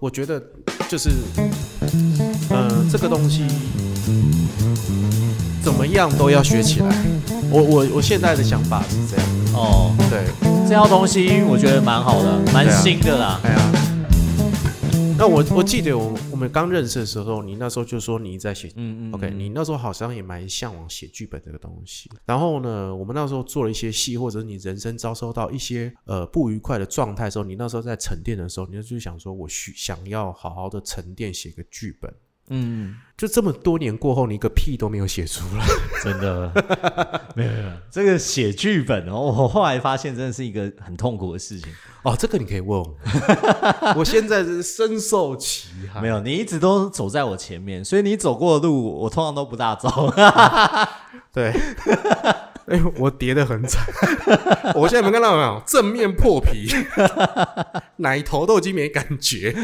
我觉得就是，呃，这个东西怎么样都要学起来。我我我现在的想法是这样，哦，对，这套东西我觉得蛮好的，蛮新的啦。哎呀，那我我记得我我们刚认识的时候，你那时候就说你在写嗯嗯 OK，嗯你那时候好像也蛮向往写剧本这个东西。然后呢，我们那时候做了一些戏，或者你人生遭受到一些呃不愉快的状态的时候，你那时候在沉淀的时候，你就想说，我需想要好好的沉淀写个剧本。嗯，就这么多年过后，你一个屁都没有写出来。真的没有没有，这个写剧本哦，我后来发现真的是一个很痛苦的事情。哦，这个你可以问我，我现在是深受其害。没有，你一直都走在我前面，所以你走过的路，我通常都不大走。对，哎、我跌得很惨。我现在有没有看到没有正面破皮，奶头都已经没感觉，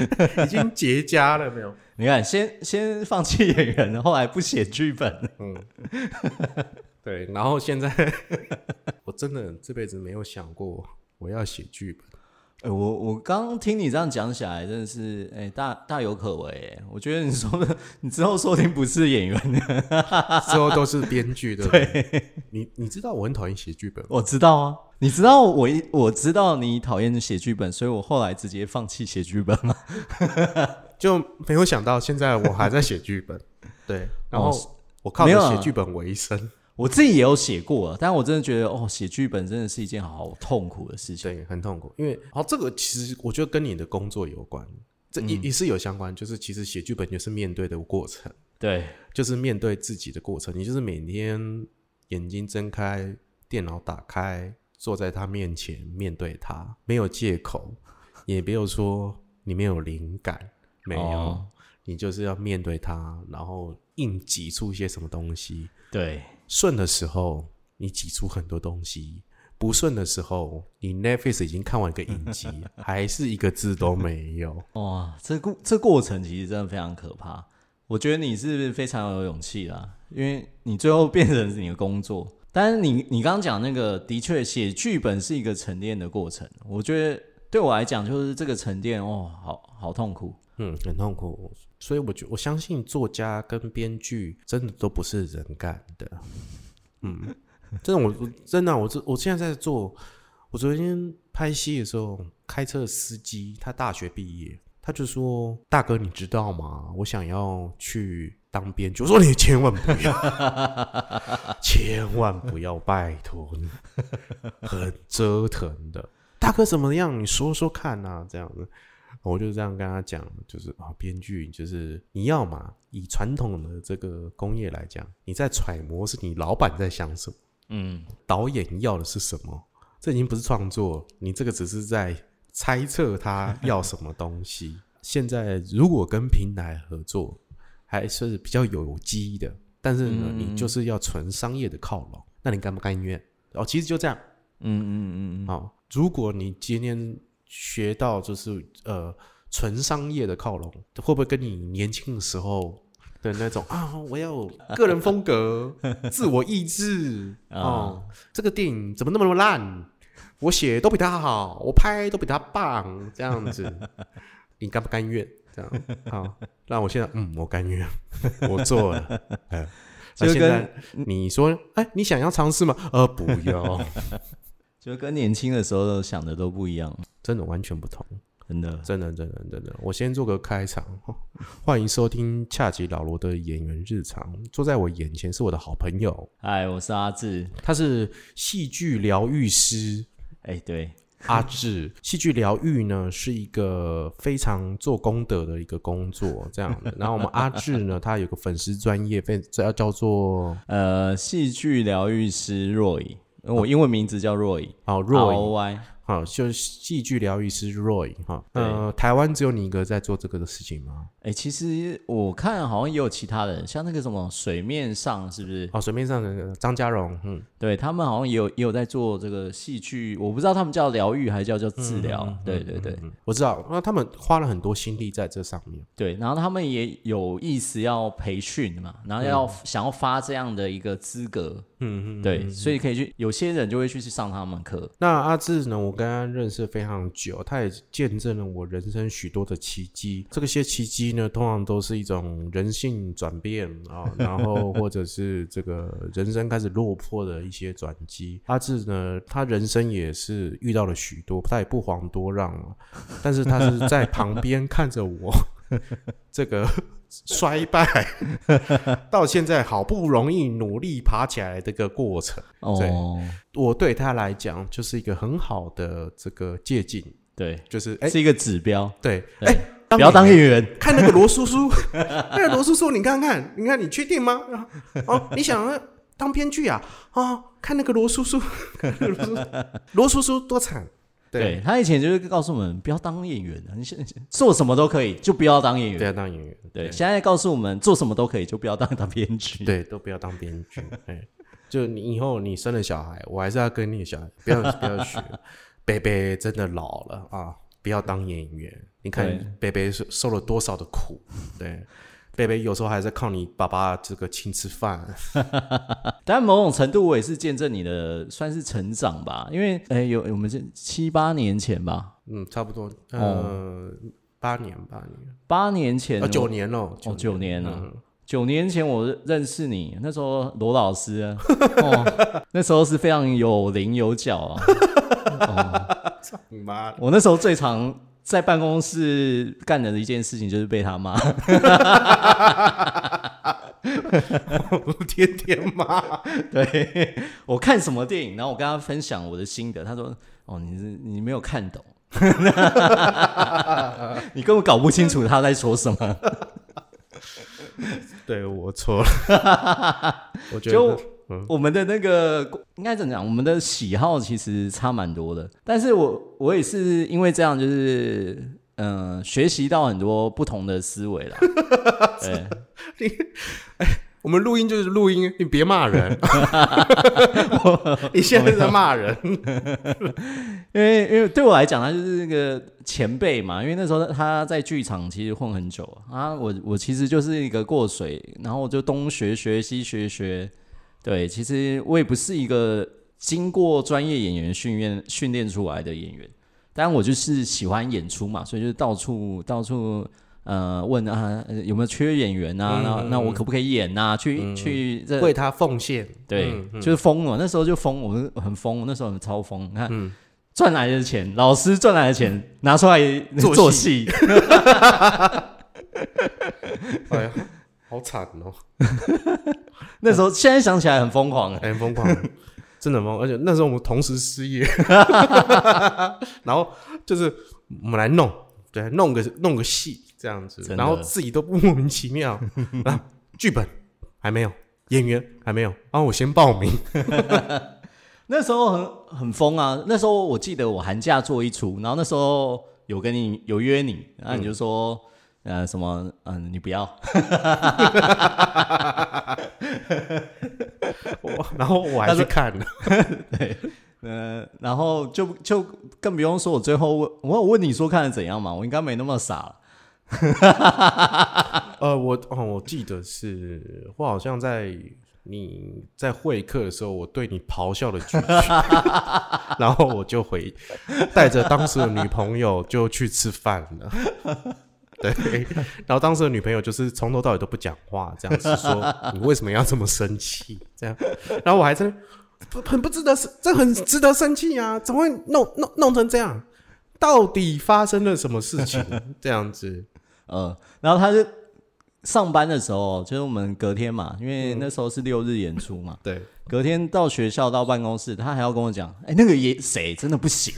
已经结痂了没有？你看，先先放弃演员，后来不写剧本，嗯，对。然后现在我真的这辈子没有想过我要写剧本。哎、我我刚听你这样讲起来，真的是哎、大大有可为。哎，我觉得你说的，你之后说不定不是演员的，之后都是编剧，对不对？你你知道我很讨厌写剧本，我知道啊。你知道我一我知道你讨厌写剧本，所以我后来直接放弃写剧本嘛。就没有想到现在我还在写剧本。对，然后哦我靠写剧本为生。我自己也有写过，但我真的觉得哦，写剧本真的是一件好痛苦的事情。对，很痛苦，因为哦，这个其实我觉得跟你的工作有关，这也、也是有相关。就是其实写剧本就是面对的过程，对，就是面对自己的过程。你就是每天眼睛睁开，电脑打开，坐在他面前，面对他，没有借口，也没有说你没有灵感，没有，哦你就是要面对它，然后硬挤出一些什么东西。对，顺的时候，你挤出很多东西；不顺的时候，你 Netflix 已经看完一个影集，还是一个字都没有。哇，这过这过程其实真的非常可怕。我觉得你是非常有勇气啦，因为你最后变成你的工作。但是你你刚刚讲那个，的确写剧本是一个沉淀的过程。我觉得对我来讲，就是这个沉淀哦，好好痛苦。嗯，很痛苦。所以我觉我相信作家跟编剧真的都不是人干的。嗯，真的我我真的我这我现在在做，我昨天拍戏的时候，开车的司机他大学毕业，他就说：“大哥，你知道吗？我想要去当编剧。”我说：“你千万不要，千万不要，拜托你，很折腾的。大哥怎么样？你说说看啊，这样子。”我就这样跟他讲，就是啊，编剧就是你要嘛，以传统的这个工业来讲，你在揣摩是你老板在想什么，嗯，导演要的是什么，这已经不是创作，你这个只是在猜测他要什么东西。现在如果跟平台合作，还是比较有机的，但是呢，嗯你就是要纯商业的靠拢，那你甘不甘愿？哦，其实就这样。嗯嗯嗯嗯，好、如果你今天学到就是呃纯商业的靠拢，会不会跟你年轻的时候的那种啊，我要有个人风格、自我意志哦，这个电影怎么那么烂？我写都比他好，我拍都比他棒，这样子，你甘不甘愿？这样好，那我现在嗯，我甘愿，我做了。哎，那现在你说，哎，你想要尝试吗？呃，不要，就跟年轻的时候想的都不一样，真的完全不同。真的。真的，真的，真的。我先做个开场，欢迎收听恰吉老罗的演员日常。坐在我眼前是我的好朋友，嗨，我是阿志。他是戏剧疗愈师哎，对，阿志。戏剧疗愈呢是一个非常做功德的一个工作，这样的。然后我们阿志呢，他有个粉丝专业，非这要叫做呃，戏剧疗愈师 Roy，我英文名字叫 Roy，哦 R Roy，O Y。好，就是戏剧疗愈师 Roy 哈。对呃，台湾只有你一个在做这个的事情吗？哎、其实我看好像也有其他人，像那个什么水面上是不是？哦，水面上的张家荣，嗯。对他们好像也有也有在做这个戏剧，我不知道他们叫疗愈还是叫叫治疗。对对对嗯，我知道，那他们花了很多心力在这上面。对，然后他们也有意思要培训嘛，然后要、想要发这样的一个资格嗯嗯，对，所以可以去，有些人就会去去上他们课。那阿志呢？我跟他认识非常久，他也见证了我人生许多的奇迹。这个些奇迹呢，通常都是一种人性转变啊，然后或者是这个人生开始落魄的一些转机。阿志呢，他人生也是遇到了许多，他也不遑多让啊，但是他是在旁边看着我 这个衰败，到现在好不容易努力爬起来的一个过程。对哦，我对他来讲就是一个很好的这个借鉴，对，就是哎、是一个指标，对，对哎、不要当演演员。看那个罗叔叔，那个罗叔叔，你看看，你看你确定吗？哦，你想要当编剧啊？哦，看那个罗叔叔，看那个罗叔叔罗叔叔多惨，对。他以前就是告诉我们不要当演员的，你现做什么都可以，就不要当演员。对啊，当演员，对，现在告诉我们做什么都可以，就不要当当编剧。对，都不要当编剧，哎，就你以后你生了小孩，我还是要跟你的小孩不要不要学，贝贝真的老了啊，不要当演员。你看对。贝贝受受了多少的苦，对，贝贝有时候还在靠你爸爸这个请吃饭，但某种程度我也是见证你的算是成长吧，因为哎有我们是七八年前吧，嗯，差不多，呃，哦。八年八年，八年前呃，我九年了，哦九年了。嗯。九年前我认识你，那时候罗老师啊，哦，那时候是非常有棱有角啊。哦，你妈，我那时候最常在办公室干的一件事情就是被他骂。天天骂，对我看什么电影，然后我跟他分享我的心得，他说：“哦，你是你没有看懂，你根本搞不清楚他在说什么。对我错了，我觉就得，嗯，我们的那个应该怎么讲？我们的喜好其实差蛮多的，但是我我也是因为这样，就是嗯、呃学习到很多不同的思维了。对，我们录音就是录音，你别骂人，你现在在骂人，因为因为对我来讲，他就是那个前辈嘛，因为那时候他在剧场其实混很久啊，我我其实就是一个过水，然后我就东学学西学学，对，其实我也不是一个经过专业演员训练训练出来的演员，但我就是喜欢演出嘛，所以就是到处到处。呃，问啊、呃有没有缺演员啊？那、嗯那我可不可以演啊？去、去这为他奉献，对，就是疯了。那时候就疯，我是很疯，那时候很超疯。你看，嗯赚来的钱，老师赚来的钱拿出来做戏，哎呀，好惨哦，那时候现在想起来很疯狂。很 疯狂，真的很疯狂，而且那时候我们同时失业，然后就是我们来弄，对，弄个弄个戏这样子，然后自己都莫名其妙，啊，剧本还没有，演员还没有，然后我先报名，那时候很很疯啊！那时候我记得我寒假做一出，然后那时候有跟你有约你，然后你就说。呃，什么？嗯，你不要，我然后我还去看了，对呃，然后就就更不用说，我最后问我有问你说看的怎样嘛？我应该没那么傻，呃，我哦，我记得是我好像在你在会客的时候，我对你咆哮了几句，然后我就回带着当时的女朋友就去吃饭了。对，然后当时的女朋友就是从头到尾都不讲话，这样子说你为什么要这么生气？这样，然后我还在那不很不值得，这很值得生气啊！怎么会弄弄弄成这样？到底发生了什么事情？这样子，呃，然后他就上班的时候，就是我们隔天嘛，因为那时候是六日演出嘛，对，隔天到学校到办公室，他还要跟我讲，哎、那个演谁真的不行，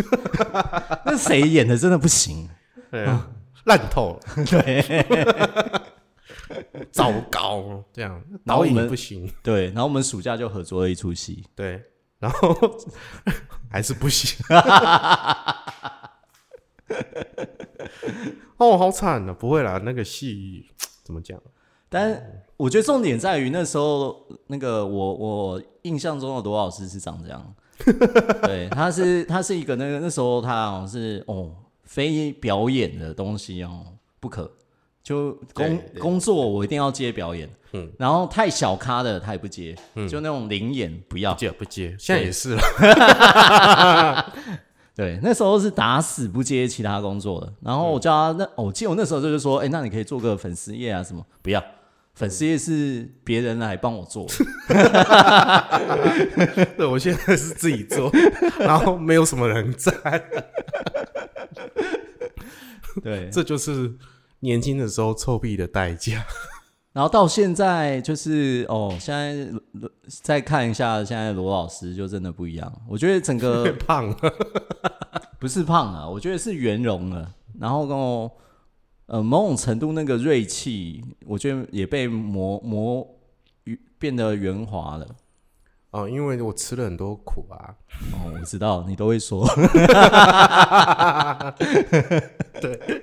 那谁演的真的不行，对啊，烂透了。对 糟糕，这样导演然后我们也不行，对，然后我们暑假就合作了一出戏，对，然后 还是不行。哦，好惨啊！不会啦，那个戏怎么讲？但我觉得重点在于那时候那个我我印象中的罗老师是长这样，对，他是他是一个那个那时候他好像是哦非表演的东西哦不可，就工工作我一定要接表演，嗯，然后太小咖的他也不接，嗯就那种灵演不要不。接不接，现在也是了。对，那时候是打死不接其他工作的。然后我叫他那，哦我记得我那时候就是说，哎、那你可以做个粉丝页啊什么？不要，粉丝页是别人来帮我做的。对，我现在是自己做，然后没有什么人在，对，这就是年轻的时候臭屁的代价。然后到现在就是哦，现在再看一下现在罗老师就真的不一样。我觉得整个胖了，不是胖了，我觉得是圆融了，然后跟我呃某种程度那个锐气，我觉得也被磨磨变得圆滑了。哦，因为我吃了很多苦啊。哦，我知道你都会说，对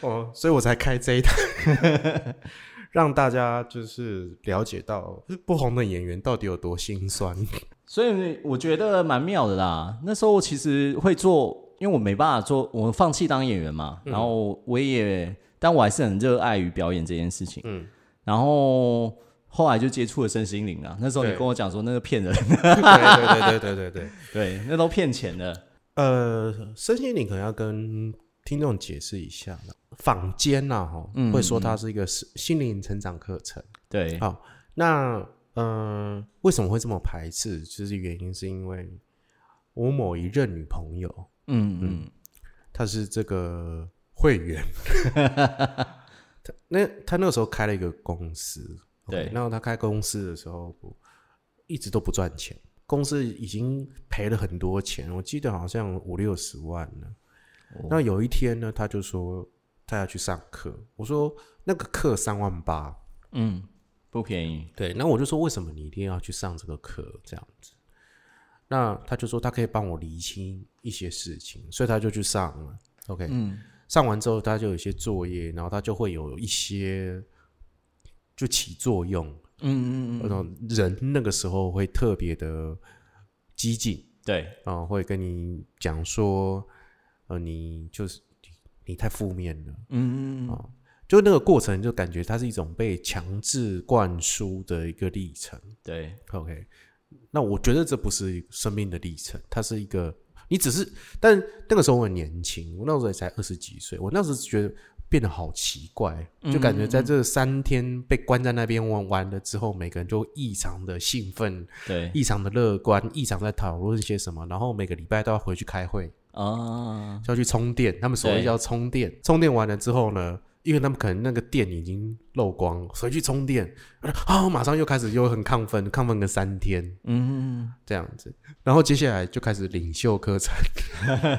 哦，所以我才开这一台，让大家就是了解到不红的演员到底有多心酸。所以我觉得蛮妙的啦。那时候其实会做，因为我没办法做，我放弃当演员嘛，然后我也，但我还是很热爱于表演这件事情。嗯，然后后来就接触了身心灵啊。那时候你跟我讲说那个骗人，对对对对对对对。对，那都骗钱的。呃，身心灵可能要跟听众解释一下了。坊间呐、哈、嗯会说它是一个心心灵成长课程。对，好，那呃，为什么会这么排斥？其实原因是因为我某一任女朋友，嗯嗯他是这个会员，他那他那个时候开了一个公司，对。然后他开公司的时候一直都不赚钱，公司已经赔了很多钱，我记得好像五六十万了。哦。那有一天呢，他就说他要去上课，我说那个课三万八，嗯，不便宜。对，那我就说为什么你一定要去上这个课？这样子？那他就说他可以帮我理清一些事情，所以他就去上了。OK，嗯上完之后他就有一些作业，然后他就会有一些就起作用。嗯嗯嗯，人那个时候会特别的激进对，啊、会跟你讲说，呃，你就是你你太负面了。嗯嗯嗯，就那个过程，就感觉它是一种被强制灌输的一个历程。对，OK，那我觉得这不是生命的历程，它是一个你只是，但那个时候我很年轻，我那时候也才二十几岁，我那时候觉得变得好奇怪，就感觉在这三天被关在那边玩完了之后，每个人就异常的兴奋，对，异常的乐观，异常在讨论些什么，然后每个礼拜都要回去开会，啊，就要去充电，他们所谓叫充电，充电完了之后呢？因为他们可能那个电已经漏光，所以去充电。啊，马上又开始又很亢奋，亢奋个三天，嗯，这样子，然后接下来就开始领袖课程，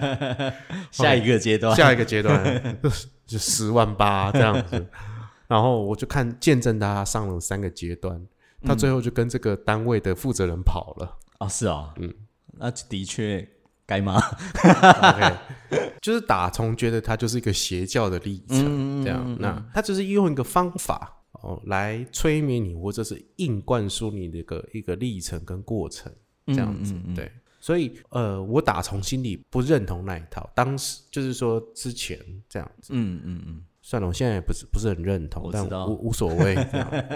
下一个阶段，下一个阶段 就十万八这样子，然后我就看见证他上了三个阶段，他最后就跟这个单位的负责人跑了。哦，是哦，嗯，那的确该吗？OK，就是打从觉得他就是一个邪教的历程，嗯这样，那他就是用一个方法哦来催眠你，或者是硬灌输你的一个一个历程跟过程，这样子，对。所以，呃，我打从心里不认同那一套。当时就是说之前这样子，嗯嗯嗯，算了，我现在也不是不是很认同但道。无无所谓，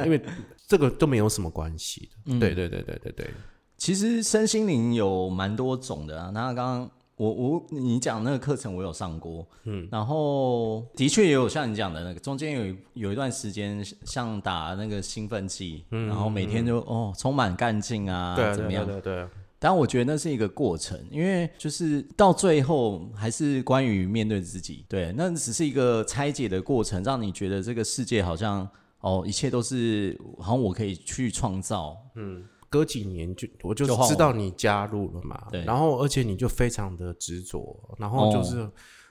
因为这个都没有什么关系的。嗯。对对对对对对，其实身心灵有蛮多种的啊。那刚刚我我你讲那个课程我有上过，嗯，然后的确也有像你讲的那个，中间有一有一段时间像打那个兴奋剂，然后每天就哦充满干劲啊，对啊对怎么样？对对，但我觉得那是一个过程，因为就是到最后还是关于面对自己，对，那只是一个拆解的过程，让你觉得这个世界好像哦，一切都是好像我可以去创造，隔几年就我就知道你加入了嘛，对然后而且你就非常的执着，然后就是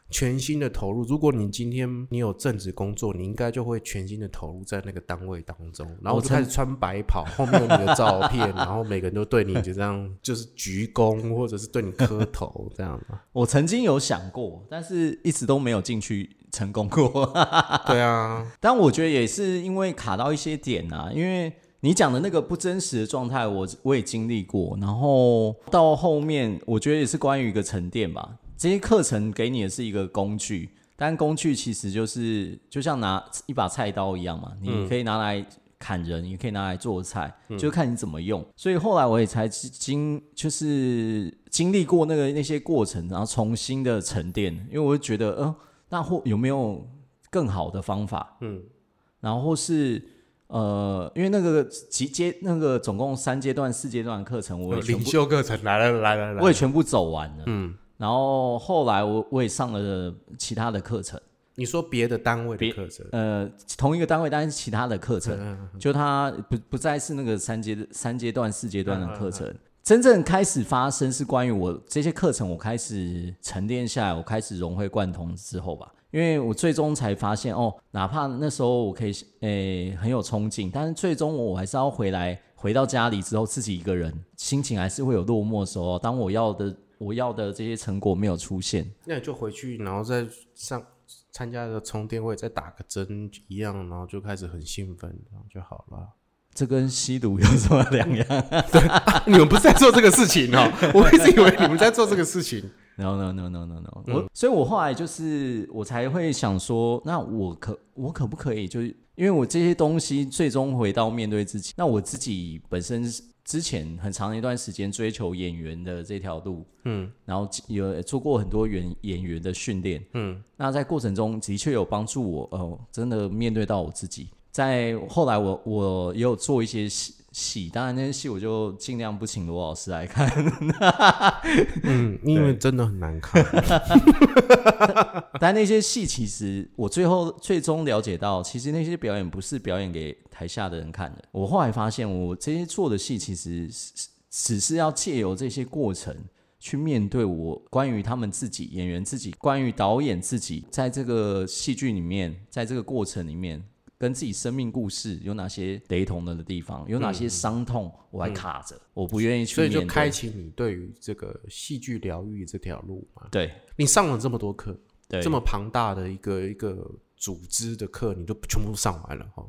全心的投入。如果你今天你有正职工作，你应该就会全心的投入在那个单位当中，然后我曾就开始穿白袍，后面有你的照片，然后每个人都对你就这样就是鞠躬，或者是对你磕头这样嘛。我曾经有想过，但是一直都没有进去成功过。对啊，但我觉得也是因为卡到一些点啊，因为你讲的那个不真实的状态，我我也经历过。然后到后面，我觉得也是关于一个沉淀吧。这些课程给你的是一个工具，但工具其实就是就像拿一把菜刀一样嘛，你可以拿来砍人，也可以拿来做菜，就看你怎么用。所以后来我也才经就是经历过那个那些过程，然后重新的沉淀，因为我就觉得，呃，那或有没有更好的方法？嗯，然后是呃，因为那个几阶那个总共三阶段、四阶段的课程，我也领袖课程来了来了来了，我也全部走完了。嗯，然后后来我我也上了其他的课程。你说别的单位的别课程，呃，同一个单位，但是其他的课程，就它不不再是那个三阶三阶段、四阶段的课程。真正开始发生是关于我这些课程，我开始沉淀下来，我开始融会贯通之后吧。因为我最终才发现，哦，哪怕那时候我可以诶、很有冲劲，但是最终我我还是要回来，回到家里之后自己一个人，心情还是会有落寞的时候。当我要的我要的这些成果没有出现，那你就回去，然后再上参加个充电会，再打个针一样，然后就开始很兴奋，然后就好了。这跟吸毒有什么两样？你们不是在做这个事情哦？我一直以为你们在做这个事情。No no no no no no，、我所以，我后来就是我才会想说，那我可我可不可以就是因为我这些东西最终回到面对自己，那我自己本身之前很长一段时间追求演员的这条路，嗯，然后有做过很多演演员的训练，嗯，那在过程中的确有帮助我，哦、真的面对到我自己。在后来我我也有做一些戏戏，当然那些戏我就尽量不请罗老师来看，嗯，因为真的很难看。但那些戏其实我最后最终了解到，其实那些表演不是表演给台下的人看的。我后来发现，我这些做的戏其实是只是要借由这些过程去面对我关于他们自己演员自己，关于导演自己，在这个戏剧里面，在这个过程里面。跟自己生命故事有哪些雷同的地方？有哪些伤痛我还卡着？我不愿意去所以。就开启你对于这个戏剧疗愈这条路嘛。对你上了这么多课，对这么庞大的一个一个组织的课，你都全部上完了哈，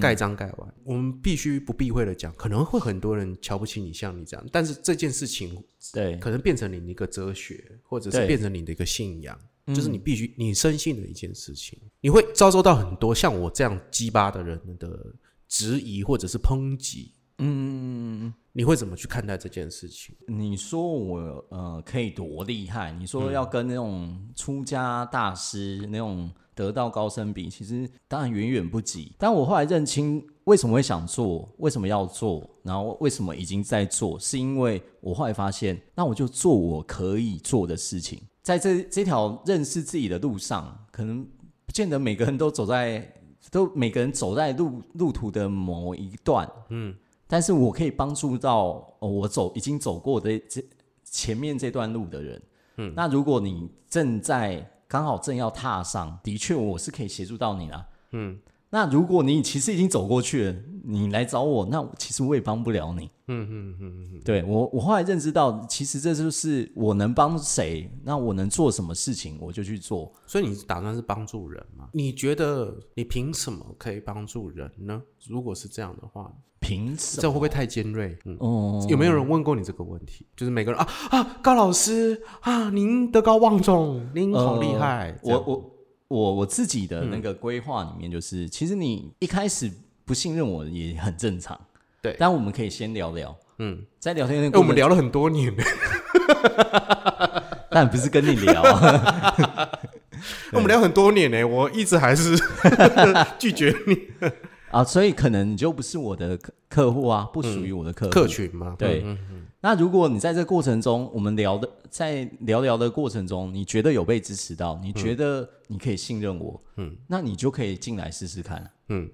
盖章盖完。我们必须不避讳的讲，可能会很多人瞧不起你，像你这样，但是这件事情对可能变成你的一个哲学，或者是对变成你的一个信仰。就是你必须你深信的一件事情，你会遭受到很多像我这样鸡巴的人的质疑或者是抨击。嗯，你会怎么去看待这件事情？你说我呃可以多厉害？你说要跟那种出家大师那种得道高僧比，其实当然远远不及。但我后来认清为什么会想做，为什么要做，然后为什么已经在做，是因为我后来发现，那我就做我可以做的事情。在这这条认识自己的路上，可能不见得每个人都走在都每个人走在路路途的某一段，嗯，但是我可以帮助到、哦、我走已经走过的这前面这段路的人，嗯，那如果你正在刚好正要踏上，的确我是可以协助到你啦，嗯，那如果你其实已经走过去了，你来找我，那其实我也帮不了你，嗯嗯嗯嗯，对我我后来认知到，其实这就是我能帮谁，那我能做什么事情，我就去做，所以你打算是帮助人吗？你觉得你凭什么可以帮助人呢？如果是这样的话，凭什么？这会不会太尖锐？嗯，哦，有没有人问过你这个问题？就是每个人啊啊，高老师啊，您德高望重，您好厉害。我我我我自己的那个规划里面，就是、其实你一开始不信任我也很正常，对但我们可以先聊聊，嗯，在聊天我们聊了很多年，但不是跟你聊，我们聊很多年呢，我一直还是 拒绝你。啊，所以可能你就不是我的客客户啊，不属于我的客户。客群嘛。对嗯嗯那如果你在这个过程中，我们聊的在聊聊的过程中，你觉得有被支持到，你觉得你可以信任我，嗯，那你就可以进来试试看，嗯，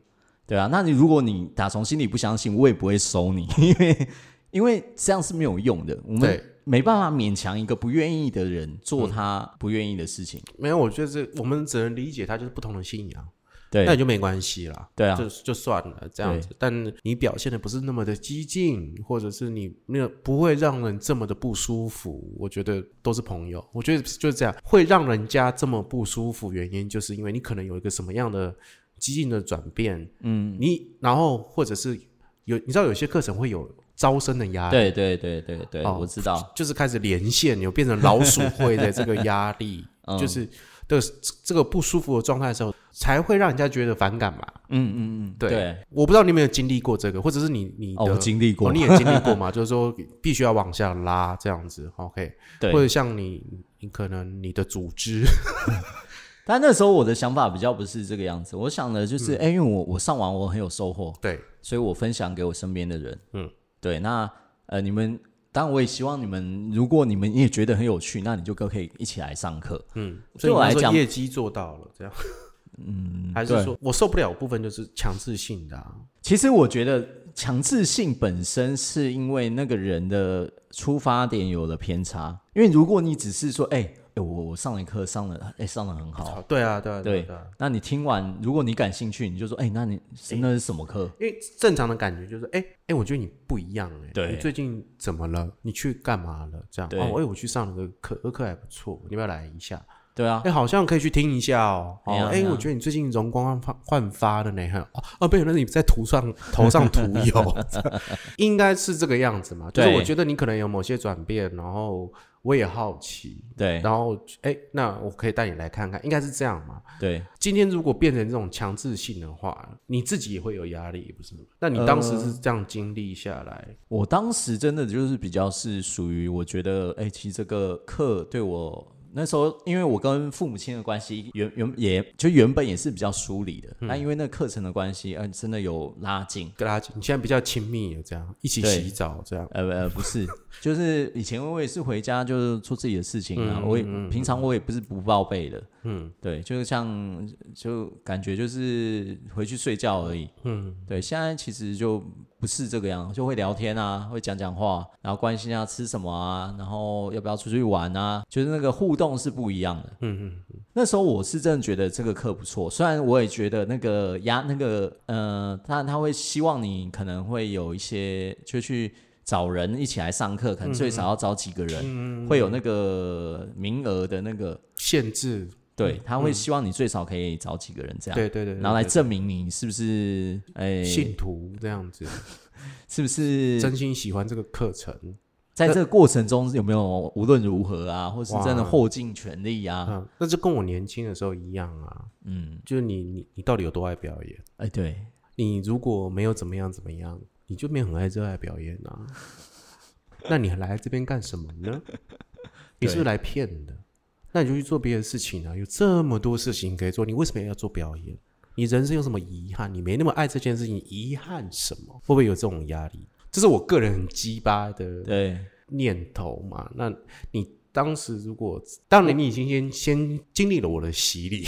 对啊。那你如果你打从心里不相信，我也不会收你，因为因为这样是没有用的，我们对。没办法勉强一个不愿意的人做他不愿意的事情，没有，我觉得这我们只能理解他就是不同的信仰，对。那也就没关系了。对啊，就就算了这样子，但你表现的不是那么的激进，或者是你没有不会让人这么的不舒服，我觉得都是朋友。我觉得就是这样，会让人家这么不舒服，原因就是因为你可能有一个什么样的激进的转变，嗯，你然后或者是有你知道有些课程会有招生的压力，对对对对对，哦我知道，就是开始连线，有变成老鼠会的这个压力，嗯。就是的这个不舒服的状态的时候，才会让人家觉得反感嘛。嗯嗯嗯，对。对，我不知道你有没有经历过这个，或者是你你的、哦，经历过，哦你也经历过嘛？就是说必须要往下拉这样子，OK，对。或者像你你可能你的组织，但那时候我的想法比较不是这个样子，我想的就是，哎、因为我我上网我很有收获，对，所以我分享给我身边的人，嗯，对，那呃，你们当然我也希望你们，如果你们也觉得很有趣，那你就可可以一起来上课，嗯，对所以我来讲业绩做到了这样，嗯，还是说我受不了部分就是强制性的、啊，其实我觉得强制性本身是因为那个人的出发点有了偏差，因为如果你只是说，哎、哎我我上了课上了，哎、上的很好，对啊，对啊，对對啊。那你听完，如果你感兴趣，你就说，哎、那你那是什么课？因为正常的感觉就是，哎、哎、我觉得你不一样哎、你最近怎么了？你去干嘛了？这样哦，哎、我去上了个课，这课还不错，你要不要来一下？对啊哎、，好像可以去听一下哦。哦，哎、我觉得你最近容光焕焕发的呢，哈哦哦，没有，那是你在涂上 头上涂油，应该是这个样子嘛？就是我觉得你可能有某些转变，然后我也好奇，对然后哎、那我可以带你来看看，应该是这样嘛？对。今天如果变成这种强制性的话，你自己也会有压力，不是吗？那你当时是这样经历下来，我当时真的就是比较是属于我觉得，哎、其实这个课对我那时候，因为我跟父母亲的关系原原也就原本也是比较疏离的，那、因为那课程的关系，呃，真的有拉近。跟他你现在比较亲密了，这样一起洗澡，这样。呃呃，不是，就是以前我也是回家就是做自己的事情啊，嗯我也嗯嗯平常我也不是不报备的，嗯。对，就是像就感觉就是回去睡觉而已，嗯。对，现在其实就不是这个样，就会聊天啊，会讲讲话，然后关心啊吃什么啊，然后要不要出去玩啊，就是那个互动是不一样的。嗯嗯那时候我是真的觉得这个课不错，虽然我也觉得那个压那个呃，他他会希望你可能会有一些就去找人一起来上课，可能最少要找几个人，嗯，会有那个名额的那个，限制，对，他会希望你最少可以找几个人这样。对对对，然后来证明你是不是哎，信徒这样子，是不是真心喜欢这个课程，在这个过程中有没有无论如何啊，或是真的哇豁尽全力啊？嗯，那就跟我年轻的时候一样啊，嗯，就是你你你到底有多爱表演？哎，对，你如果没有怎么样怎么样，你就没有很爱热爱表演啊。那你来这边干什么呢？你是不是来骗的？那你就去做别的事情啊！有这么多事情可以做，你为什么要做表演？你人生有什么遗憾？你没那么爱这件事情，遗憾什么？会不会有这种压力？这是我个人很鸡巴的对，念头嘛。那你当时如果，当然你已经先先经历了我的洗礼，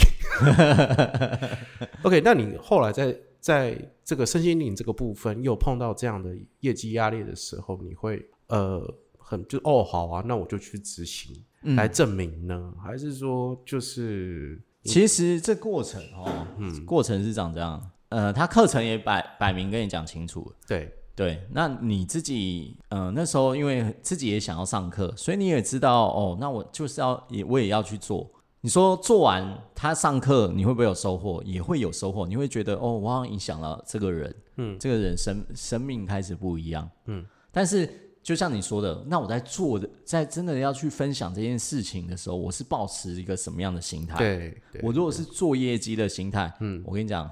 OK，那你后来在在这个身心灵这个部分又碰到这样的业绩压力的时候，你会呃很就哦好啊，那我就去执行、嗯来证明呢，还是说就是其实这过程哦，嗯。过程是长这样，呃，他课程也摆摆明跟你讲清楚了。对。对，那你自己，呃，那时候因为自己也想要上课，所以你也知道，哦，那我就是要也我也要去做。你说做完他上课，你会不会有收获？也会有收获，你会觉得，哦，我好像影响了这个人，嗯，这个人生生命开始不一样，嗯。但是就像你说的，那我在做的，在真的要去分享这件事情的时候，我是保持一个什么样的心态？对对，我如果是做业绩的心态，嗯，我跟你讲，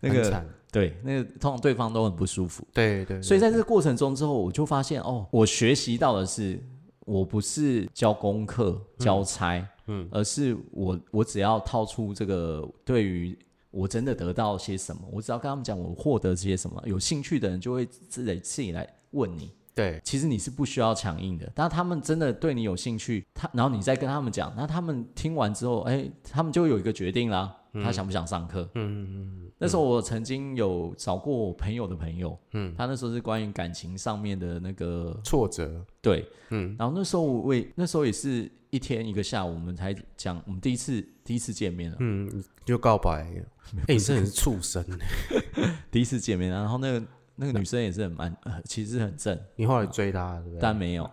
那个对，那个通常对方都很不舒服。对对，所以在这个过程中之后，我就发现哦，我学习到的是，我不是教功课、交差，嗯而是我我只要套出这个对于我真的得到些什么，我只要跟他们讲我获得些什么，有兴趣的人就会自己自己来问你。对。其实你是不需要强硬的，但他们真的对你有兴趣，他然后你再跟他们讲，那他们听完之后，哎，他们就有一个决定啦，他想不想上课？嗯嗯嗯。那时候我曾经有找过我朋友的朋友，嗯，他那时候是关于感情上面的那个挫折，对，嗯。然后那时候我也那时候也是一天一个下午，我们才讲我们第一次第一次见面了，嗯，就告白。了，哎，你真的是畜生欸，第一次见面，然后那个那个女生也是很蛮，呃其实很正，你后来追她对不对？但没有。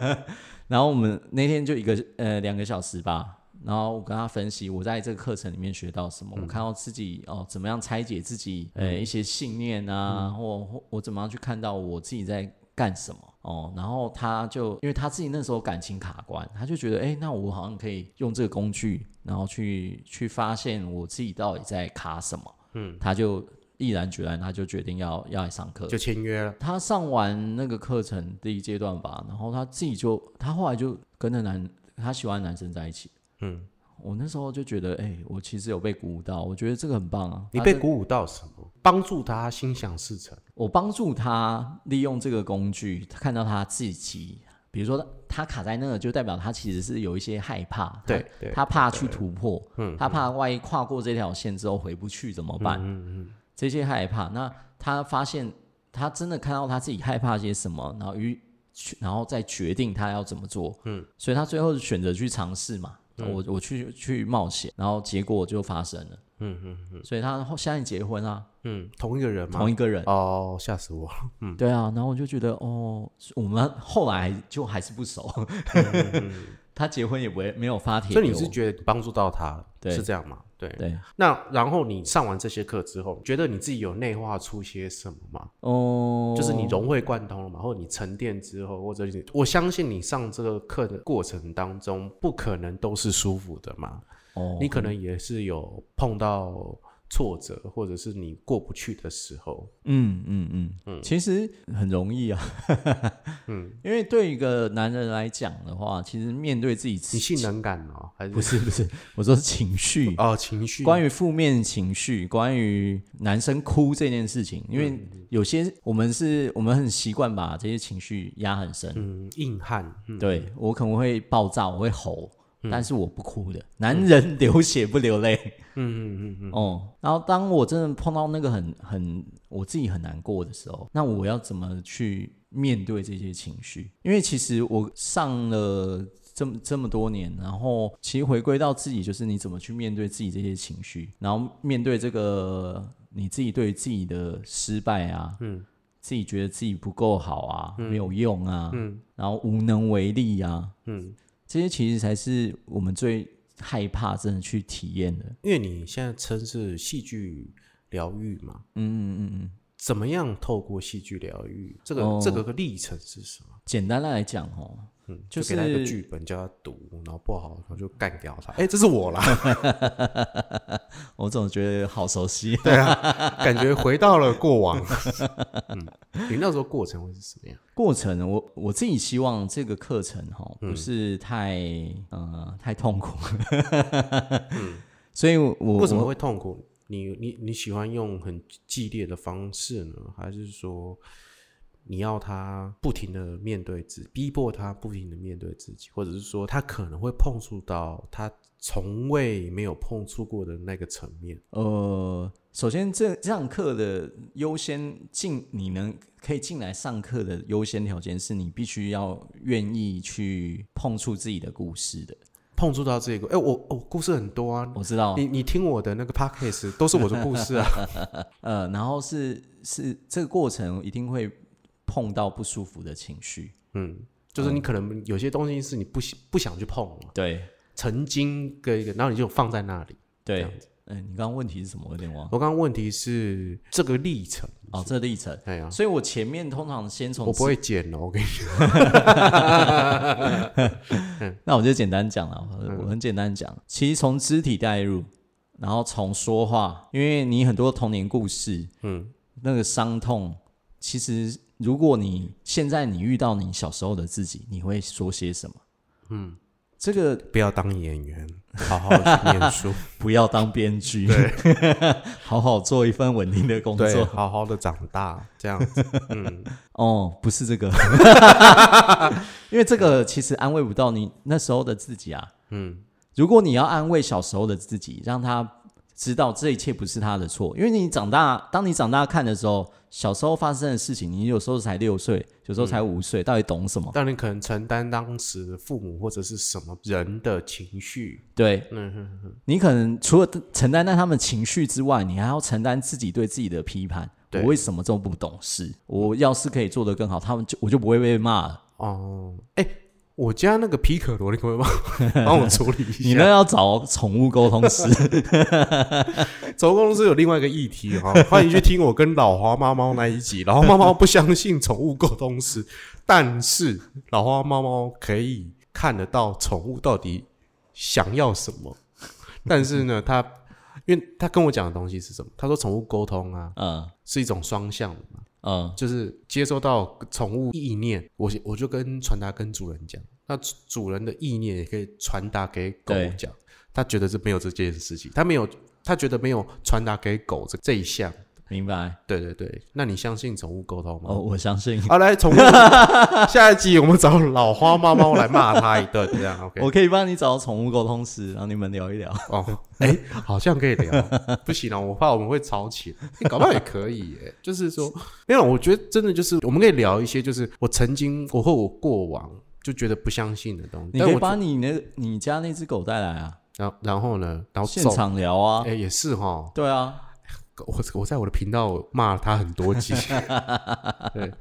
然后我们那天就一个呃两个小时吧，然后我跟她分析我在这个课程里面学到什么，我看到自己哦怎么样拆解自己呃一些信念啊，或或我怎么样去看到我自己在干什么哦。然后他就因为他自己那时候感情卡关，他就觉得，哎，那我好像可以用这个工具，然后去去发现我自己到底在卡什么。嗯，他就毅然决然，他就决定要要来上课，就签约了。他上完那个课程第一阶段吧，然后他自己就他后来就跟那男他喜欢男生在一起。嗯。我那时候就觉得，哎，我其实有被鼓舞到，我觉得这个很棒啊。你被鼓舞到什么？帮助他心想事成。我帮助他利用这个工具，他看到他自己，比如说他卡在那个，就代表他其实是有一些害怕，对，他怕去突破，嗯，他怕万一跨过这条线之后回不去怎么办？嗯嗯，这些害怕，那他发现他真的看到他自己害怕些什么，然后于然后再决定他要怎么做，嗯，所以他最后选择去尝试嘛。我我去去冒险，然后结果就发生了。嗯嗯嗯，所以他现在结婚啊。嗯，同一个人吗？同一个人。哦，吓死我了。嗯，对啊，然后我就觉得，哦，我们后来就还是不熟。他结婚也不会没有发帖，所以你是觉得帮助到他，是这样吗？对对。那然后你上完这些课之后，觉得你自己有内化出些什么吗？哦，就是你融会贯通了嘛，或者你沉淀之后，或者你我相信你上这个课的过程当中，不可能都是舒服的嘛。哦，你可能也是有碰到。挫折，或者是你过不去的时候，嗯嗯嗯。嗯，其实很容易啊，嗯，因为对一个男人来讲的话，其实面对自己，你性能感哦，还是？不是不是？我说情绪。哦，情绪，关于负面情绪，关于男生哭这件事情，因为有些我们是我们很习惯把这些情绪压很深，嗯，硬汉，对我可能会爆炸，我会吼。但是我不哭的，男人流血不流泪。嗯嗯嗯嗯。哦，然后当我真的碰到那个很很我自己很难过的时候，那我要怎么去面对这些情绪？因为其实我上了这么这么多年，然后其实回归到自己，就是你怎么去面对自己这些情绪，然后面对这个你自己对自己的失败啊，嗯，自己觉得自己不够好啊，没有用啊，嗯，然后无能为力啊，嗯。这些其实才是我们最害怕真的去体验的，因为你现在称是戏剧疗愈嘛，嗯嗯嗯嗯，怎么样透过戏剧疗愈？这个这个个历程是什么？简单的来讲，哦。嗯，就给他一个剧本叫他读，然后不好，然后就干掉他。哎，这是我啦，我总觉得好熟悉，对啊，感觉回到了过往。嗯，你那时候过程会是什么样？过程，我我自己希望这个课程哈，不是太呃太痛苦。嗯，所以我为什么会痛苦？你你你喜欢用很激烈的方式呢，还是说？你要他不停的面对自己，逼迫他不停的面对自己，或者是说他可能会碰触到他从未没有碰触过的那个层面。呃，首先这这堂课的优先进，你能可以进来上课的优先条件是你必须要愿意去碰触自己的故事的，碰触到这个。哎，我我故事很多啊，我知道。你你听我的那个 podcast 都是我的故事啊。呃，然后是是这个过程一定会。碰到不舒服的情绪，嗯，就是你可能有些东西是你不想不想去碰，对，曾经跟一个，然后你就放在那里，对，嗯，你刚刚问题是什么？我有点忘。我刚刚问题是这个历程，哦，这个历程，哎呀，所以我前面通常先从我不会剪哦，我跟你说，那我就简单讲了，我很简单讲，其实从肢体带入，然后从说话，因为你很多童年故事，嗯，那个伤痛，其实。如果你现在你遇到你小时候的自己，你会说些什么？嗯，这个不要当演员，好好念书；不要当编剧，好好做一份稳定的工作，好好的长大，这样子。嗯，哦，不是这个，因为这个其实安慰不到你那时候的自己啊。嗯，如果你要安慰小时候的自己，让他。知道这一切不是他的错，因为你长大，当你长大看的时候，小时候发生的事情，你有时候才六岁，有时候才五岁，到底懂什么？但你可能承担当时父母或者是什么人的情绪，对，嗯哼哼，你可能除了承担那他们情绪之外，你还要承担自己对自己的批判。我为什么这么不懂事？我要是可以做得更好，他们就我就不会被骂了。哦，哎，我家那个皮可罗，你可不可以帮 帮我处理一下？你那要找宠物沟通师，宠物沟通师有另外一个议题哈，欢迎去听我跟老花猫猫那一集。老花猫猫不相信宠物沟通师，但是老花猫猫可以看得到宠物到底想要什么。但是呢，他因为他跟我讲的东西是什么？他说宠物沟通啊嗯是一种双向的嘛，嗯。就是接收到宠物意念，我我就跟传达跟主人讲，那主主人的意念也可以传达给狗讲，他觉得是没有这件事情，他没有，他觉得没有传达给狗这这一项。明白。对对对，那你相信宠物沟通吗？哦，我相信。好，来宠物，下一集我们找老花猫猫来骂他一顿，这样 OK？我可以帮你找宠物沟通师，然后你们聊一聊。哦，哎、好像可以聊，不行啊，我怕我们会吵起来，欸搞不好也可以耶。就是说，没有，我觉得真的就是我们可以聊一些，就是我曾经我和我过往就觉得不相信的东西。你可以把你那你家那只狗带来啊，然后然后呢，然后现走，场聊啊哎、。也是哈，对啊，我我在我的频道骂了他很多集。对，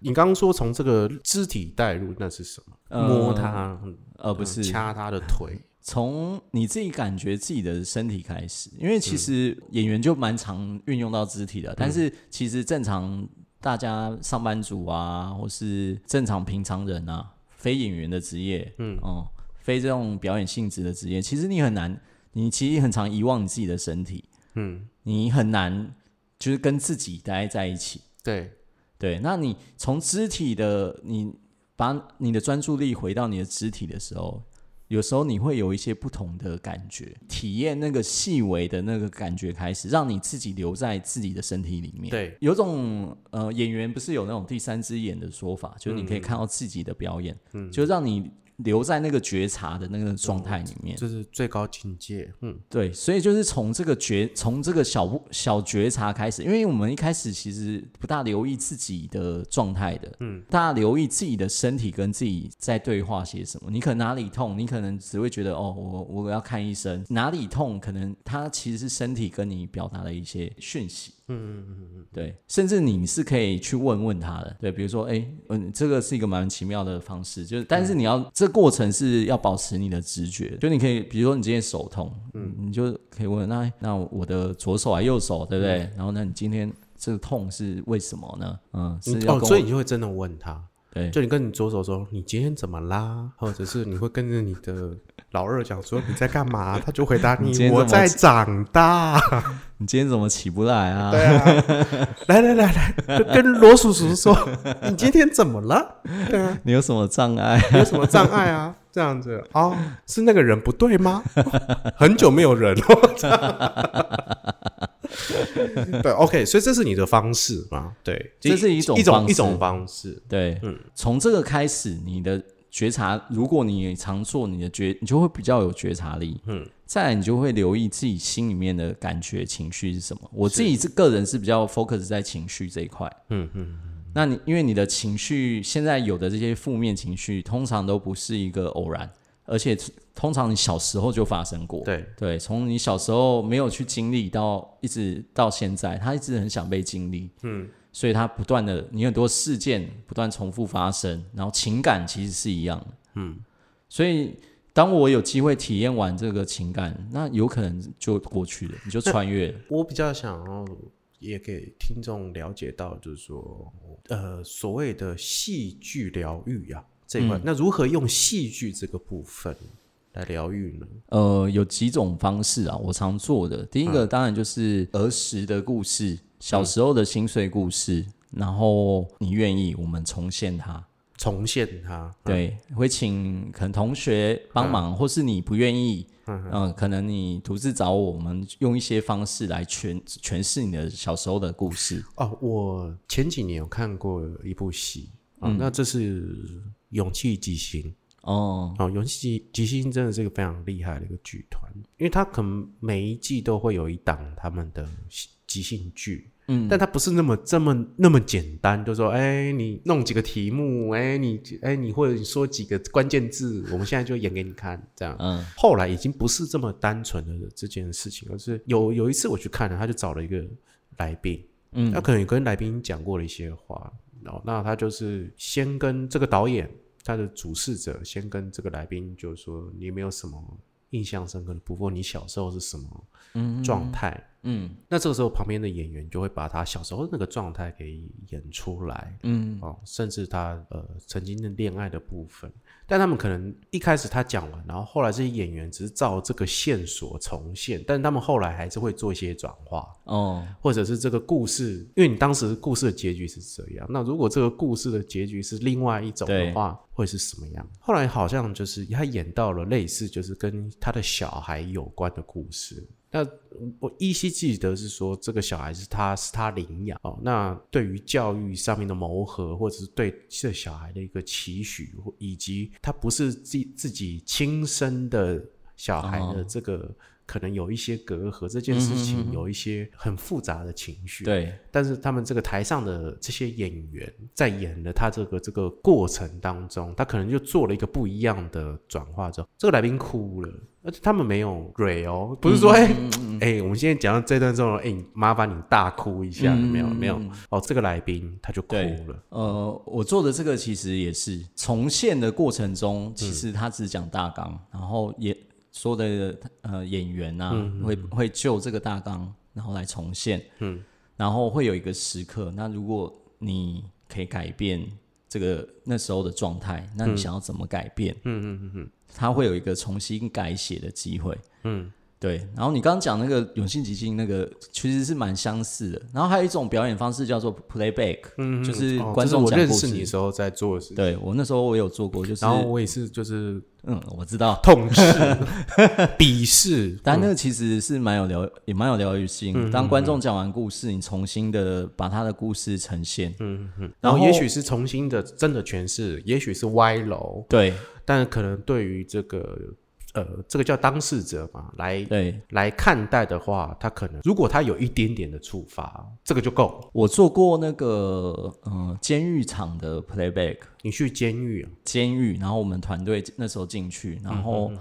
你刚刚说从这个肢体带入，那是什么？呃摸他，呃，不是，掐他的腿。从你自己感觉自己的身体开始，因为其实演员就蛮常运用到肢体的，但是其实正常大家上班族啊，或是正常平常人啊，非演员的职业，嗯哦、非这种表演性质的职业，其实你很难，你其实很常遗忘你自己的身体，嗯，你很难就是跟自己待在一起。对，对，那你从肢体的你把你的专注力回到你的肢体的时候，有时候你会有一些不同的感觉，体验那个细微的那个感觉开始，让你自己留在自己的身体里面。对，有种呃演员不是有那种第三只眼的说法，就是你可以看到自己的表演，嗯。就让你留在那个觉察的那个状态里面。这是最高境界。嗯，对，所以就是从这个觉，从这个小不小觉察开始，因为我们一开始其实不大留意自己的状态的，嗯，大家留意自己的身体跟自己在对话些什么。你可能哪里痛，你可能只会觉得哦，我我要看医生。哪里痛，可能它其实是身体跟你表达的一些讯息。嗯嗯嗯嗯，对，甚至你是可以去问问他的，对，比如说，哎，嗯，这个是一个蛮奇妙的方式，就是，但是你要这过程是要保持你的直觉，就你可以，比如说你今天手痛，嗯，你就可以问，那那我的左手还右手，对不对？然后那你今天这个痛是为什么呢？嗯，是要哦，所以你就会真的问他，对。就你跟你左手说你今天怎么啦，或者是你会跟着你的老二讲说你在干嘛，他就回答你今天怎么你我在长大。你今天怎么起不来啊？对啊，来来来来，就跟罗叔叔说你今天怎么了？对啊，你有什么障碍？有什么障碍啊？这样子哦，是那个人不对吗？很久没有人了。对，OK，所以这是你的方式嘛？对，这是一种一种方式一种方式。对，嗯从这个开始，你的觉察，如果你常做，你的觉，你就会比较有觉察力。嗯，再来，你就会留意自己心里面的感觉、情绪是什么。我自己是个人是比较 focus 在情绪这一块。嗯嗯，那你因为你的情绪现在有的这些负面情绪，通常都不是一个偶然，而且通常你小时候就发生过。对，对，从你小时候没有去经历到一直到现在，他一直很想被经历，嗯，所以它不断的，你很多事件不断重复发生，然后情感其实是一样的，嗯，所以当我有机会体验完这个情感，那有可能就过去了，你就穿越了，我比较想要也给听众了解到，就是说，呃，所谓的戏剧疗愈呀这一块，那如何用戏剧这个部分来疗愈呢？呃，有几种方式啊，我常做的，第一个当然就是儿时的故事，小时候的心碎故事，然后你愿意，我们重现它。重现它，对，会请可能同学帮忙，或是你不愿意，嗯、可能你独自找我们，用一些方式来诠诠释你的小时候的故事。哦，我前几年有看过一部戏嗯、那这是《勇气即兴》哦，哦，《勇气即兴》真的是一个非常厉害的一个剧团，因为它可能每一季都会有一档他们的即兴剧，嗯，但它不是那么这么那么简单，就说哎，你弄几个题目，哎，你哎你或者你说几个关键字，我们现在就演给你看，这样。嗯后来已经不是这么单纯的这件事情，而是有有一次我去看了，他就找了一个来宾，嗯他可能有跟来宾讲过了一些话，然后那他就是先跟这个导演他的主事者先跟这个来宾就是说，你有没有什么印象深刻的部分？你小时候是什么状态？嗯那这个时候，旁边的演员就会把他小时候那个状态给演出来，嗯哦，甚至他呃曾经的恋爱的部分。但他们可能一开始他讲完，然后后来这些演员只是照这个线索重现，但他们后来还是会做一些转化，哦，或者是这个故事，因为你当时故事的结局是这样，那如果这个故事的结局是另外一种的话，会是什么样？后来好像就是他演到了类似就是跟他的小孩有关的故事。那我依稀记得是说，这个小孩是他是他领养哦。那对于教育上面的磨合，或者是对这小孩的一个期许，以及他不是自自己亲生的小孩的哦这个。可能有一些隔阂，这件事情有一些很复杂的情绪。，对，但是他们这个台上的这些演员在演的他这个这个过程当中，他可能就做了一个不一样的转化之后，这个来宾哭了，而且他们没有蕊哦，不是说哎哎、我们现在讲到这段之后，哎、麻烦你大哭一下，没有没有哦，这个来宾他就哭了，呃，我做的这个其实也是重现的过程中，其实他只讲大纲，然后也所有的呃演员啊，会会就这个大纲，然后来重现，嗯，然后会有一个时刻，那如果你可以改变这个那时候的状态，那你想要怎么改变？嗯嗯嗯嗯，他会有一个重新改写的机会，嗯。对，然后你刚刚讲那个永信基金那个其实是蛮相似的，然后还有一种表演方式叫做 playback，嗯，就是哦观众讲故事。识你的时候在做的事情，对我那时候我有做过，就是然后我也是就是嗯，我知道，痛斥、鄙视，但那个其实是蛮有疗，也蛮有疗愈性。嗯当观众讲完故事，你重新的把他的故事呈现，嗯嗯，然后也许是重新的真的诠释，也许是歪楼，对。但可能对于这个呃，这个叫当事者嘛，来对，来看待的话，他可能如果他有一点点的触发，这个就够了。我做过那个嗯监狱场的 playback，你去监狱啊，监狱，然后我们团队那时候进去，然后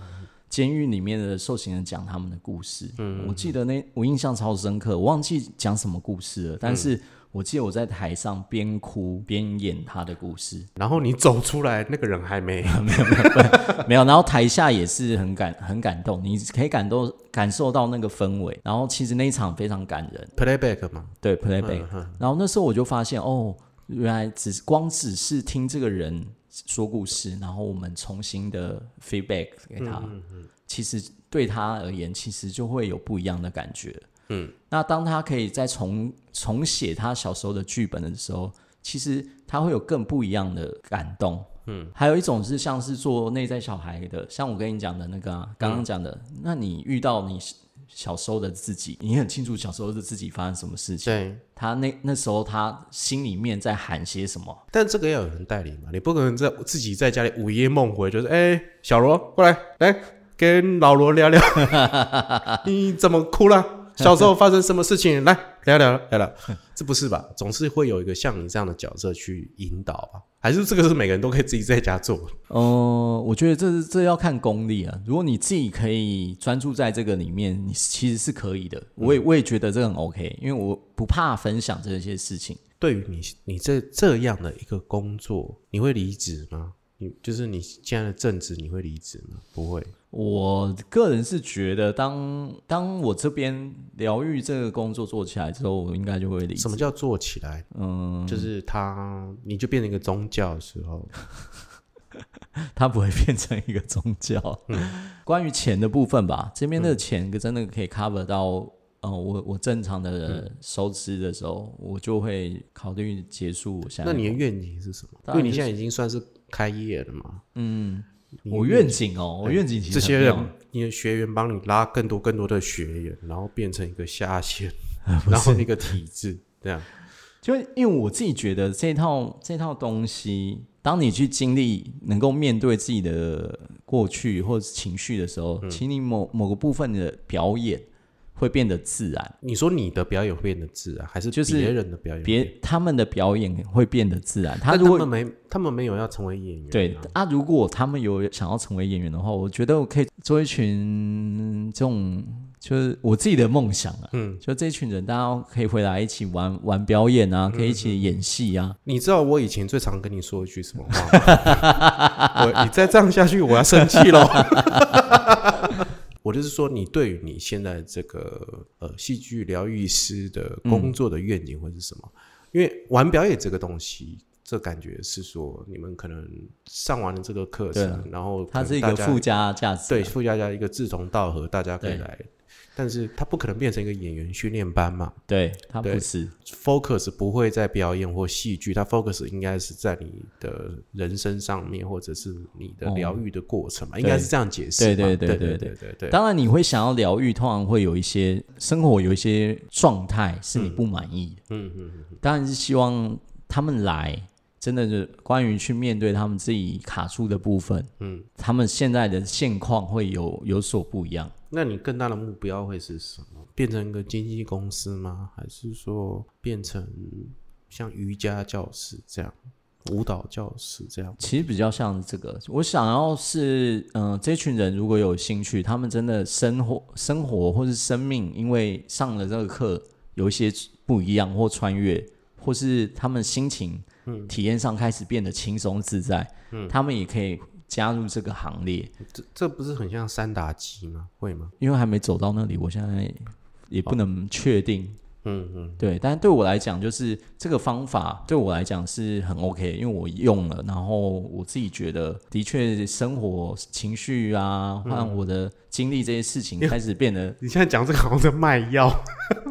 监狱里面的受刑人讲他们的故事。嗯，我记得那我印象超深刻，我忘记讲什么故事了，但是我记得我在台上边哭边演他的故事，然后你走出来，那个人还没，没有没有没有，然后台下也是很感很感动，你可以感动感受到那个氛围，然后其实那一场非常感人，playback 嘛，对 playback，、然后那时候我就发现哦，原来只是光只是听这个人说故事，然后我们重新的 feedback 给他，其实对他而言，其实就会有不一样的感觉。嗯，那当他可以再重重写他小时候的剧本的时候，其实他会有更不一样的感动。嗯，还有一种是像是做内在小孩的，像我跟你讲的那个啊刚刚讲的，那你遇到你小时候的自己，你很清楚小时候的自己发生什么事情。对。他那那时候他心里面在喊些什么？但这个要有人带领嘛，你不可能在自己在家里午夜梦回，就是哎、小罗过来，来跟老罗聊聊，你怎么哭了？小时候发生什么事情？来聊聊聊聊，这不是吧？总是会有一个像你这样的角色去引导吧？还是这个是每个人都可以自己在家做？呃，我觉得这这要看功力啊。如果你自己可以专注在这个里面，你其实是可以的。我也我也觉得这很 OK，因为我不怕分享这些事情。对于你你这这样的一个工作，你会离职吗？你就是你现在的正职，你会离职吗？不会。我个人是觉得当，当我这边疗愈这个工作做起来之后，我应该就会离职。什么叫做起来？嗯，就是他，你就变成一个宗教的时候，它不会变成一个宗教。关于钱的部分吧，这边的钱真的可以 cover 到，呃，我我正常的收支的时候，我就会考虑结束我现在那。你的愿景是什么？因为你现在已经算是开业了嘛。嗯，你我愿景哦，我愿景其实这些人，你的学员帮你拉更多更多的学员，然后变成一个下线，然后一个体制，这样。就因为我自己觉得这套这套东西，当你去经历，能够面对自己的过去或者情绪的时候，其实你某某个部分的表演会变得自然，你说你的表演会变得自然，还是就是别人的表演别？他们的表演会变得自然。他如果没，他们没有要成为演员、对啊，如果他们有想要成为演员的话，我觉得我可以做一群这种，就是我自己的梦想啊。嗯，就这群人，大家可以回来一起玩玩表演啊，可以一起演戏啊。你知道我以前最常跟你说一句什么话吗？我你再这样下去，我要生气喽。我就是说，你对于你现在这个呃戏剧疗愈师的工作的愿景会是什么？因为玩表演这个东西，这感觉是说你们可能上完了这个课程，然后它是一个附加价值啊。对附加加一个志同道合，大家可以来，但是他不可能变成一个演员训练班嘛？对他不是，focus 不会在表演或戏剧，他 focus 应该是在你的人生上面，或者是你的疗愈的过程嘛？应该是这样解释。对对对对对对对。当然，你会想要疗愈，通常会有一些生活有一些状态是你不满意的。嗯嗯嗯。当然是希望他们来。真的是关于去面对他们自己卡住的部分。嗯，他们现在的现况会有有所不一样。那你更大的目标会是什么？变成一个经纪公司吗？还是说变成像瑜伽教室这样、舞蹈教室这样？其实比较像这个，我想要是，嗯、这群人如果有兴趣，他们真的生活、生活或是生命，因为上了这个课有一些不一样或穿越，或是他们心情、体验上开始变得轻松自在，他们也可以加入这个行列。这这不是很像三打机吗？会吗？因为还没走到那里，我现在也不能确定。嗯嗯，对，但是对我来讲，就是这个方法对我来讲是很 OK，因为我用了，然后我自己觉得的确生活情绪啊，和我的经历这些事情开始变得你现在讲这个好像在卖药。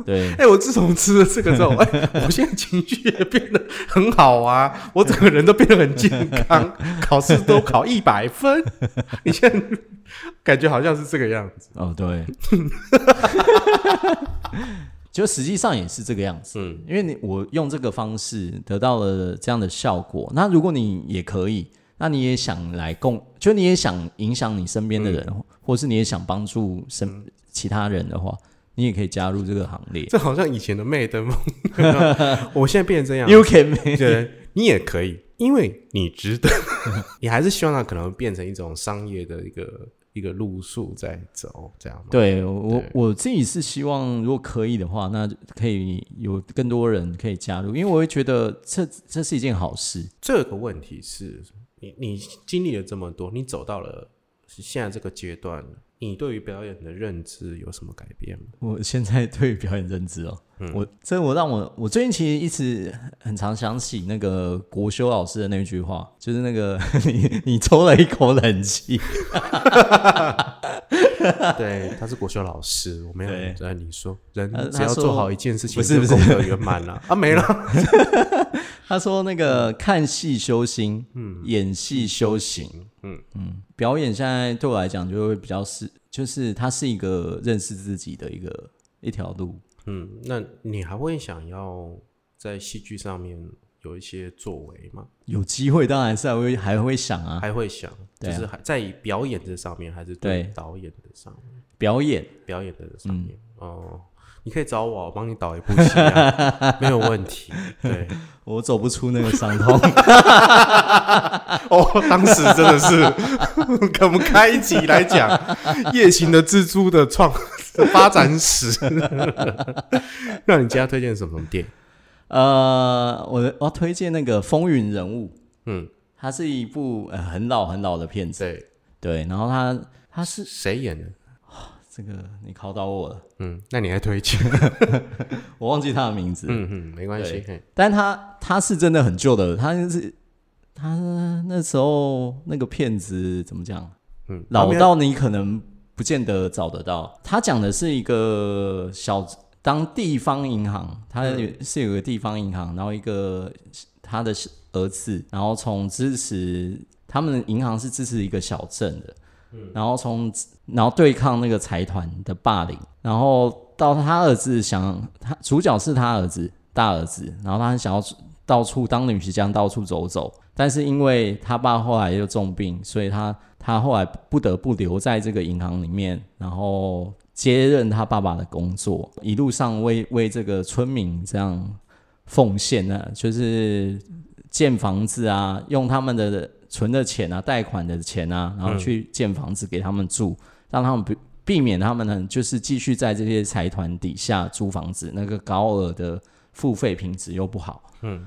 对哎、我自从吃了这个之后，哎、我现在情绪也变得很好啊，我整个人都变得很健康，考试都考一百分。你现在感觉好像是这个样子。哦，对，就实际上也是这个样子。嗯因为你我用这个方式得到了这样的效果，那如果你也可以，那你也想来共，就你也想影响你身边的人，或是你也想帮助身、其他人的话，你也可以加入这个行列。这好像以前的麦登梦，我现在变成这样。You can make 对，你也可以，因为你值得。你还是希望它可能变成一种商业的一个一个路数在走，这样？对我对我自己是希望，如果可以的话，那可以有更多人可以加入，因为我会觉得这这是一件好事。这个问题是你你经历了这么多，你走到了现在这个阶段，你对于表演的认知有什么改变吗？我现在对表演认知哦，我这我让我我最近其实一直很常想起那个国修老师的那句话，就是那个 你你抽了一口冷气，对，他是国修老师，我没有对。在你说，人只要做好一件事情，不是不是。就功德圆满了。啊，没了。他说那个看戏修心，嗯，演戏修行，嗯。嗯，表演现在对我来讲就会比较是，就是它是一个认识自己的一个一条路。嗯，那你还会想要在戏剧上面有一些作为吗？有机会当然是还会还会想啊，还会想，就是还在表演这上面，还是对对。导演的上面？表演。表演的上面、嗯。哦，你可以找我，我帮你导一部戏啊，没有问题。对，我走不出那个伤痛。哦，当时真的是，我们开一集来讲《夜行的蜘蛛》的创发展史。那你今天推荐什么电影？呃，我的我要推荐那个《风云人物》，嗯，它是一部呃很老很老的片子，对，对，然后它它是谁演的？这个你考倒我了，嗯，那你还推荐？我忘记他的名字，嗯嗯，没关系但他他是真的很旧的，他是他那时候那个片子怎么讲，嗯，老到你可能不见得找得到。他讲的是一个小当地方银行，他有是有个地方银行，然后一个他的儿子，然后从支持他们的银行是支持一个小镇的，然后从然后对抗那个财团的霸凌，然后到他儿子想他主角是他儿子大儿子，然后他很想要到处当女婿，这样到处走走，但是因为他爸后来又重病，所以他他后来不得不留在这个银行里面，然后接任他爸爸的工作，一路上为为这个村民这样奉献呢，就是建房子啊，用他们的存的钱啊、贷款的钱啊，然后去建房子给他们住，让他们避避免他们呢，就是继续在这些财团底下租房子，那个高额的付费品质又不好。嗯，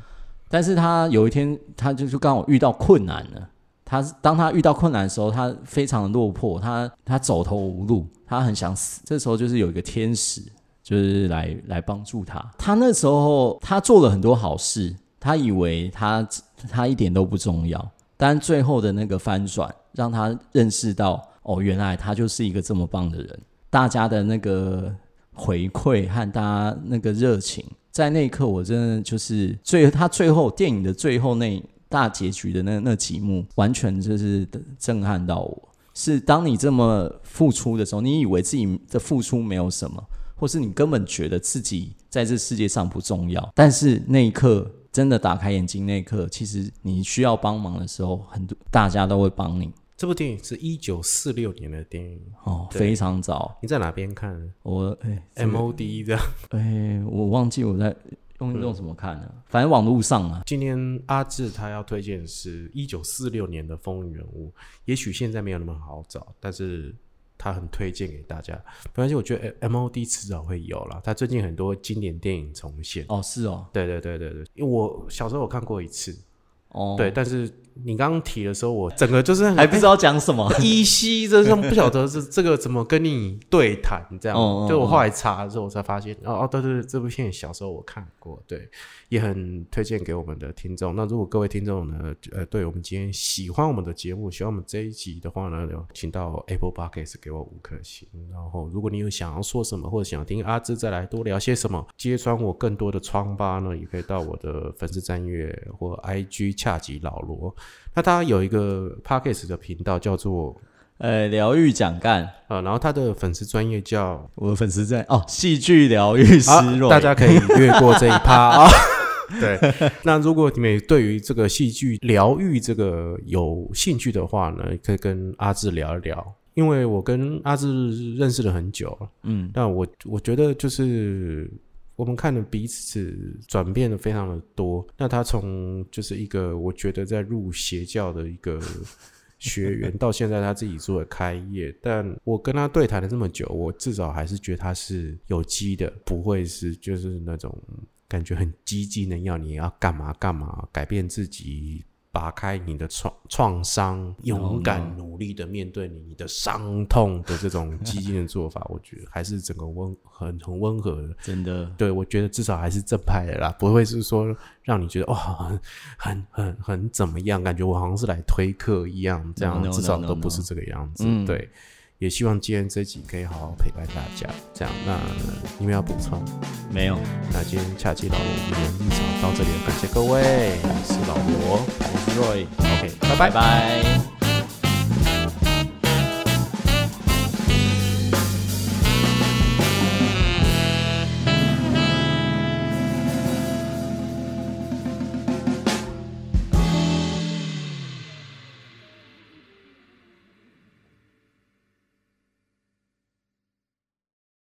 但是他有一天，他就是刚好遇到困难了。他当他遇到困难的时候，他非常的落魄，他他走投无路，他很想死。这时候就是有一个天使，就是来来帮助他。他那时候他做了很多好事，他以为他他一点都不重要，但最后的那个翻转，让他认识到，哦，原来他就是一个这么棒的人。大家的那个回馈和大家那个热情，在那一刻，我真的就是最他最后电影的最后那。大结局的那那几幕，完全就是震撼到我。是当你这么付出的时候，你以为自己的付出没有什么，或是你根本觉得自己在这世界上不重要。但是那一刻，真的打开眼睛那一刻，其实你需要帮忙的时候，很多大家都会帮你。这部电影是一九四六年的电影哦，非常早。你在哪边看？我哎，M O D 的。哎，我忘记我在。用用什么看呢？反正网络上啊。今天阿志他要推荐是一九四六年的风云人物，也许现在没有那么好找，但是他很推荐给大家。没关系，我觉得 M O D 迟早会有了。他最近很多经典电影重现。哦，是哦。对对对对对，因为我小时候我看过一次。哦。对，但是。你刚刚提的时候，我整个就是还不知道讲什么，依稀这是不晓得这这个怎么跟你对谈这样。就我后来查的时候，我才发现，哦哦，对对对，这部片小时候我看过，对，也很推荐给我们的听众。那如果各位听众呢，呃，对我们今天喜欢我们的节目，喜欢我们这一集的话呢，请到 Apple Podcast 给我五颗星。然后，如果你有想要说什么，或者想听阿芝再来多聊些什么，揭穿我更多的疮疤呢，也可以到我的粉丝专页或 IG 恰吉老罗。那他有一个 podcast 的频道叫做呃疗愈讲干。啊，然后他的粉丝专业叫我的粉丝在哦戏剧疗愈师，大家可以越过这一趴。啊。对，那如果你们对于这个戏剧疗愈这个有兴趣的话呢，可以跟阿志聊一聊，因为我跟阿志认识了很久，嗯，但我我觉得就是。我们看的彼此转变的非常的多。那他从就是一个我觉得在入邪教的一个 学员，到现在他自己做的开业。但我跟他对谈了这么久，我至少还是觉得他是有机的，不会是就是那种感觉很激进的要你要干嘛干嘛，改变自己。拔开你的创创伤，勇敢努力的面对你你的伤痛的这种激进的做法，我觉得还是整个温很很温和的，真的。对我觉得至少还是正派的啦，不会是说让你觉得哇很很很很怎么样，感觉我好像是来推客一样，这样至少都不是这个样子。对。也希望今天这集可以好好陪伴大家。这样，那你们要补充？没有。那今天恰吉老罗一年日常到这里，感谢各位。我是老罗，我是 Roy。OK，拜拜拜。